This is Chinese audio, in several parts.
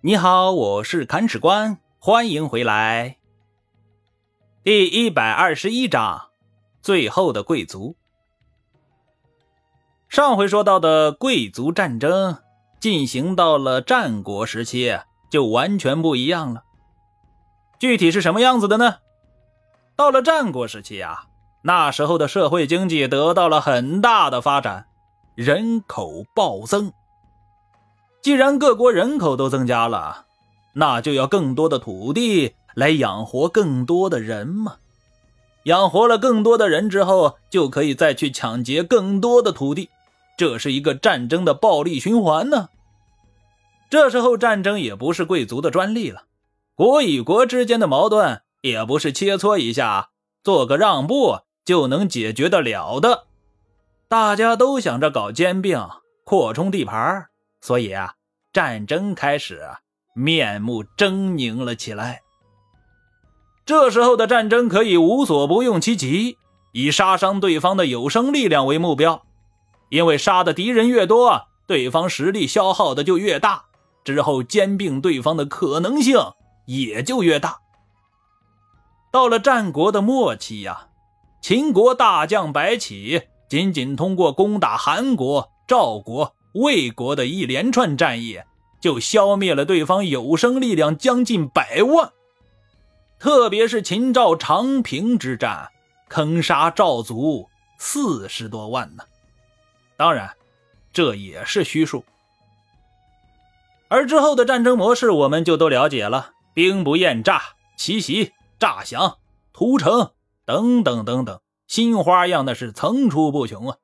你好，我是砍史官，欢迎回来。第一百二十一章，最后的贵族。上回说到的贵族战争进行到了战国时期，就完全不一样了。具体是什么样子的呢？到了战国时期啊，那时候的社会经济得到了很大的发展，人口暴增。既然各国人口都增加了，那就要更多的土地来养活更多的人嘛。养活了更多的人之后，就可以再去抢劫更多的土地，这是一个战争的暴力循环呢。这时候战争也不是贵族的专利了，国与国之间的矛盾也不是切磋一下、做个让步就能解决得了的。大家都想着搞兼并、扩充地盘。所以啊，战争开始啊面目狰狞了起来。这时候的战争可以无所不用其极，以杀伤对方的有生力量为目标，因为杀的敌人越多，对方实力消耗的就越大，之后兼并对方的可能性也就越大。到了战国的末期呀，秦国大将白起仅仅通过攻打韩国、赵国。魏国的一连串战役，就消灭了对方有生力量将近百万。特别是秦赵长平之战，坑杀赵族四十多万呢。当然，这也是虚数。而之后的战争模式，我们就都了解了：兵不厌诈、奇袭、诈降、屠城等等等等，新花样的是层出不穷啊。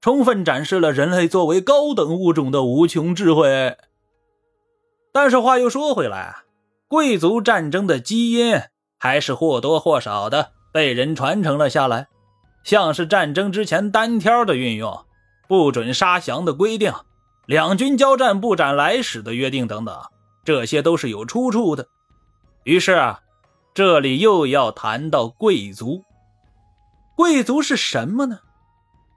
充分展示了人类作为高等物种的无穷智慧。但是话又说回来，贵族战争的基因还是或多或少的被人传承了下来，像是战争之前单挑的运用、不准杀降的规定、两军交战不斩来使的约定等等，这些都是有出处的。于是啊，这里又要谈到贵族。贵族是什么呢？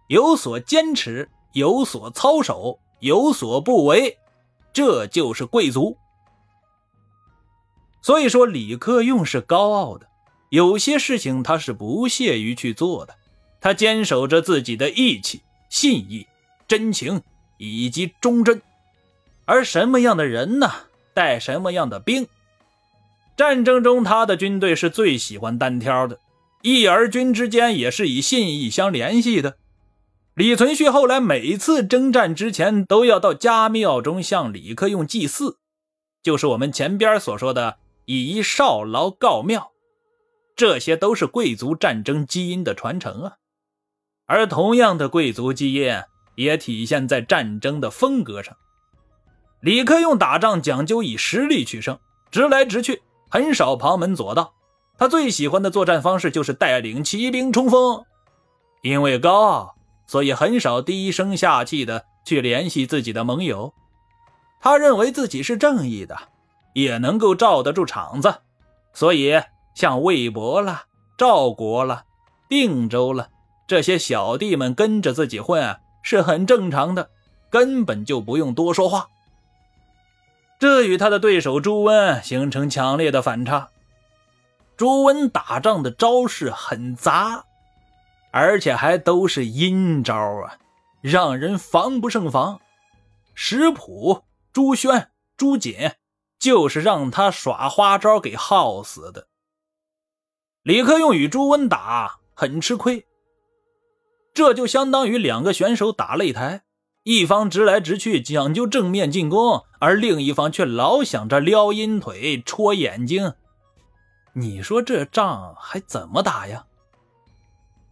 有所坚持，有所操守，有所不为，这就是贵族。所以说，李克用是高傲的，有些事情他是不屑于去做的，他坚守着自己的义气、信义、真情以及忠贞。而什么样的人呢？带什么样的兵？战争中，他的军队是最喜欢单挑的，义而军之间也是以信义相联系的。李存勖后来每次征战之前，都要到家庙中向李克用祭祀，就是我们前边所说的以少劳告庙，这些都是贵族战争基因的传承啊。而同样的贵族基因也体现在战争的风格上。李克用打仗讲究以实力取胜，直来直去，很少旁门左道。他最喜欢的作战方式就是带领骑兵冲锋，因为高傲。所以很少低声下气的去联系自己的盟友，他认为自己是正义的，也能够罩得住场子，所以像魏博了、赵国了、定州了这些小弟们跟着自己混是很正常的，根本就不用多说话。这与他的对手朱温形成强烈的反差。朱温打仗的招式很杂。而且还都是阴招啊，让人防不胜防。石普、朱轩、朱瑾就是让他耍花招给耗死的。李克用与朱温打很吃亏，这就相当于两个选手打擂台，一方直来直去讲究正面进攻，而另一方却老想着撩阴腿、戳眼睛。你说这仗还怎么打呀？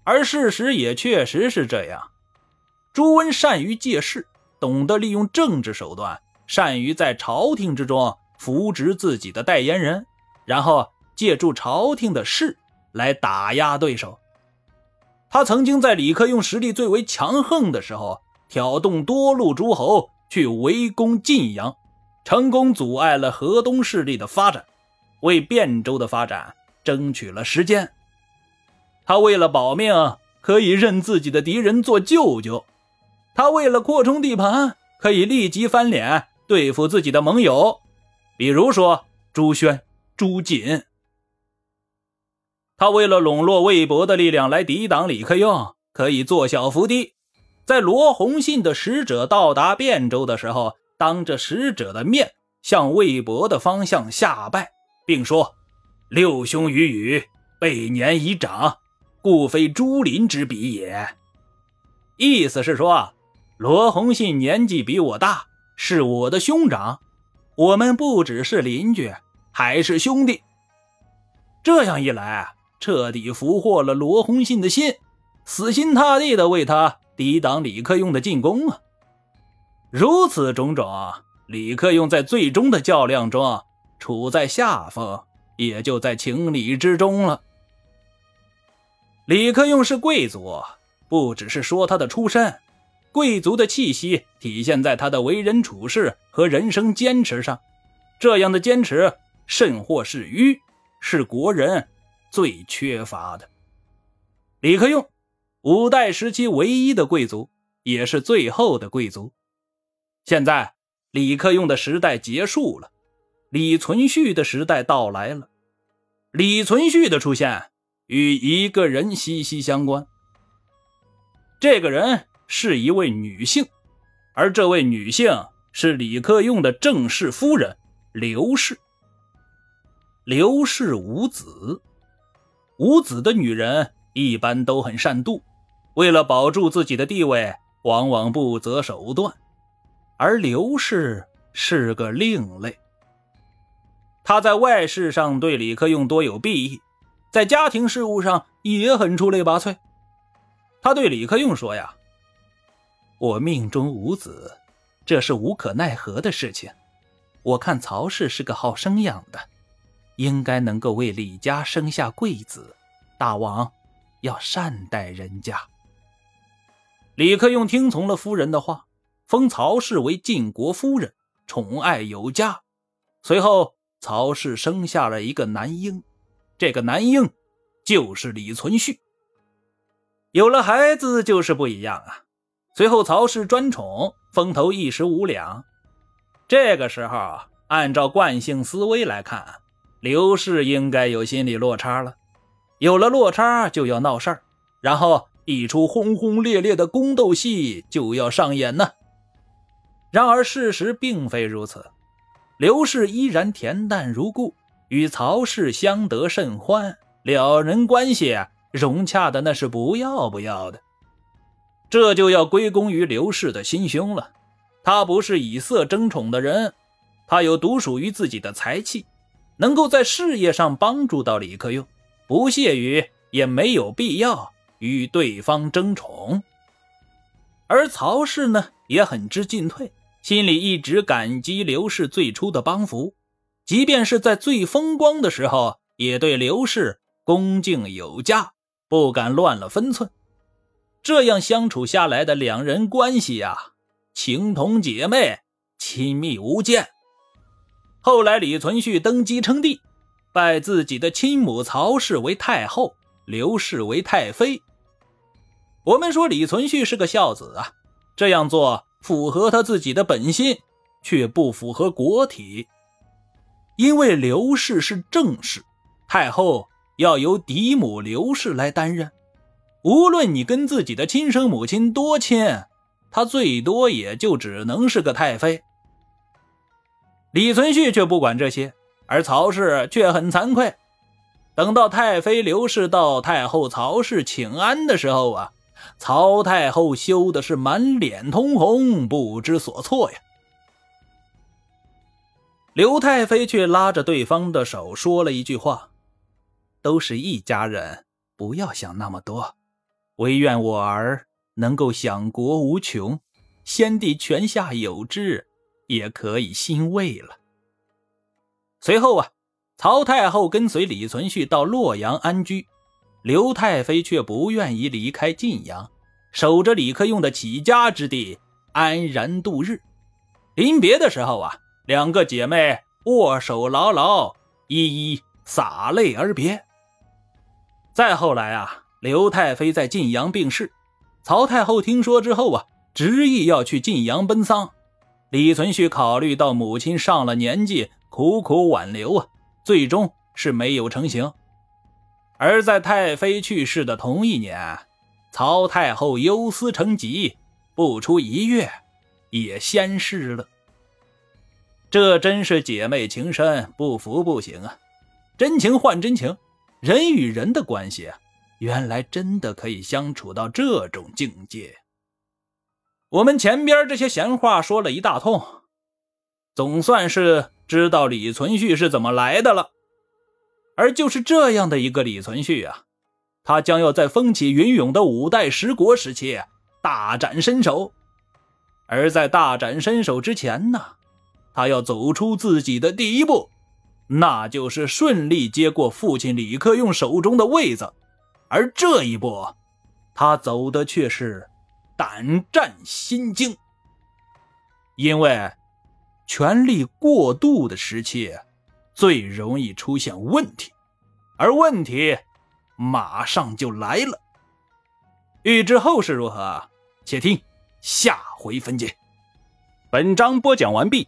而事实也确实是这样，朱温善于借势，懂得利用政治手段，善于在朝廷之中扶植自己的代言人，然后借助朝廷的势来打压对手。他曾经在李克用实力最为强横的时候，挑动多路诸侯去围攻晋阳，成功阻碍了河东势力的发展，为汴州的发展争取了时间。他为了保命，可以认自己的敌人做舅舅；他为了扩充地盘，可以立即翻脸对付自己的盟友。比如说朱轩、朱瑾。他为了笼络魏博的力量来抵挡李克用，可以做小伏低，在罗洪信的使者到达汴州的时候，当着使者的面向魏博的方向下拜，并说：“六兄与禹备年已长，故非朱林之比也。”意思是说，罗洪信年纪比我大，是我的兄长，我们不只是邻居，还是兄弟。这样一来。彻底俘获了罗红信的心，死心塌地的为他抵挡李克用的进攻啊！如此种种，李克用在最终的较量中处在下风，也就在情理之中了。李克用是贵族，不只是说他的出身，贵族的气息体现在他的为人处事和人生坚持上。这样的坚持，甚或是愚，是国人。最缺乏的，李克用，五代时期唯一的贵族，也是最后的贵族。现在，李克用的时代结束了，李存勖的时代到来了。李存勖的出现与一个人息息相关，这个人是一位女性，而这位女性是李克用的正室夫人刘氏。刘氏无子。无子的女人一般都很善妒，为了保住自己的地位，往往不择手段。而刘氏是个另类，他在外事上对李克用多有裨益，在家庭事务上也很出类拔萃。他对李克用说：“呀，我命中无子，这是无可奈何的事情。我看曹氏是个好生养的。”应该能够为李家生下贵子，大王要善待人家。李克用听从了夫人的话，封曹氏为晋国夫人，宠爱有加。随后，曹氏生下了一个男婴，这个男婴就是李存勖。有了孩子就是不一样啊！随后，曹氏专宠，风头一时无两。这个时候，按照惯性思维来看。刘氏应该有心理落差了，有了落差就要闹事儿，然后一出轰轰烈烈的宫斗戏就要上演呢。然而事实并非如此，刘氏依然恬淡如故，与曹氏相得甚欢，两人关系融洽的那是不要不要的。这就要归功于刘氏的心胸了，他不是以色争宠的人，他有独属于自己的才气。能够在事业上帮助到李克用，不屑于也没有必要与对方争宠。而曹氏呢，也很知进退，心里一直感激刘氏最初的帮扶，即便是在最风光的时候，也对刘氏恭敬有加，不敢乱了分寸。这样相处下来的两人关系呀，情同姐妹，亲密无间。后来，李存勖登基称帝，拜自己的亲母曹氏为太后，刘氏为太妃。我们说李存勖是个孝子啊，这样做符合他自己的本心，却不符合国体。因为刘氏是正室，太后要由嫡母刘氏来担任。无论你跟自己的亲生母亲多亲，她最多也就只能是个太妃。李存勖却不管这些，而曹氏却很惭愧。等到太妃刘氏到太后曹氏请安的时候啊，曹太后羞的是满脸通红，不知所措呀。刘太妃却拉着对方的手说了一句话：“都是一家人，不要想那么多，唯愿我儿能够享国无穷，先帝泉下有知。”也可以欣慰了。随后啊，曹太后跟随李存勖到洛阳安居，刘太妃却不愿意离开晋阳，守着李克用的起家之地，安然度日。临别的时候啊，两个姐妹握手牢牢，一一洒泪而别。再后来啊，刘太妃在晋阳病逝，曹太后听说之后啊，执意要去晋阳奔丧。李存勖考虑到母亲上了年纪，苦苦挽留啊，最终是没有成型。而在太妃去世的同一年，曹太后忧思成疾，不出一月，也仙逝了。这真是姐妹情深，不服不行啊！真情换真情，人与人的关系啊，原来真的可以相处到这种境界。我们前边这些闲话说了一大通，总算是知道李存勖是怎么来的了。而就是这样的一个李存勖啊，他将要在风起云涌的五代十国时期大展身手。而在大展身手之前呢，他要走出自己的第一步，那就是顺利接过父亲李克用手中的位子。而这一步，他走的却是胆战心惊，因为权力过度的时期。最容易出现问题，而问题马上就来了。欲知后事如何，且听下回分解。本章播讲完毕，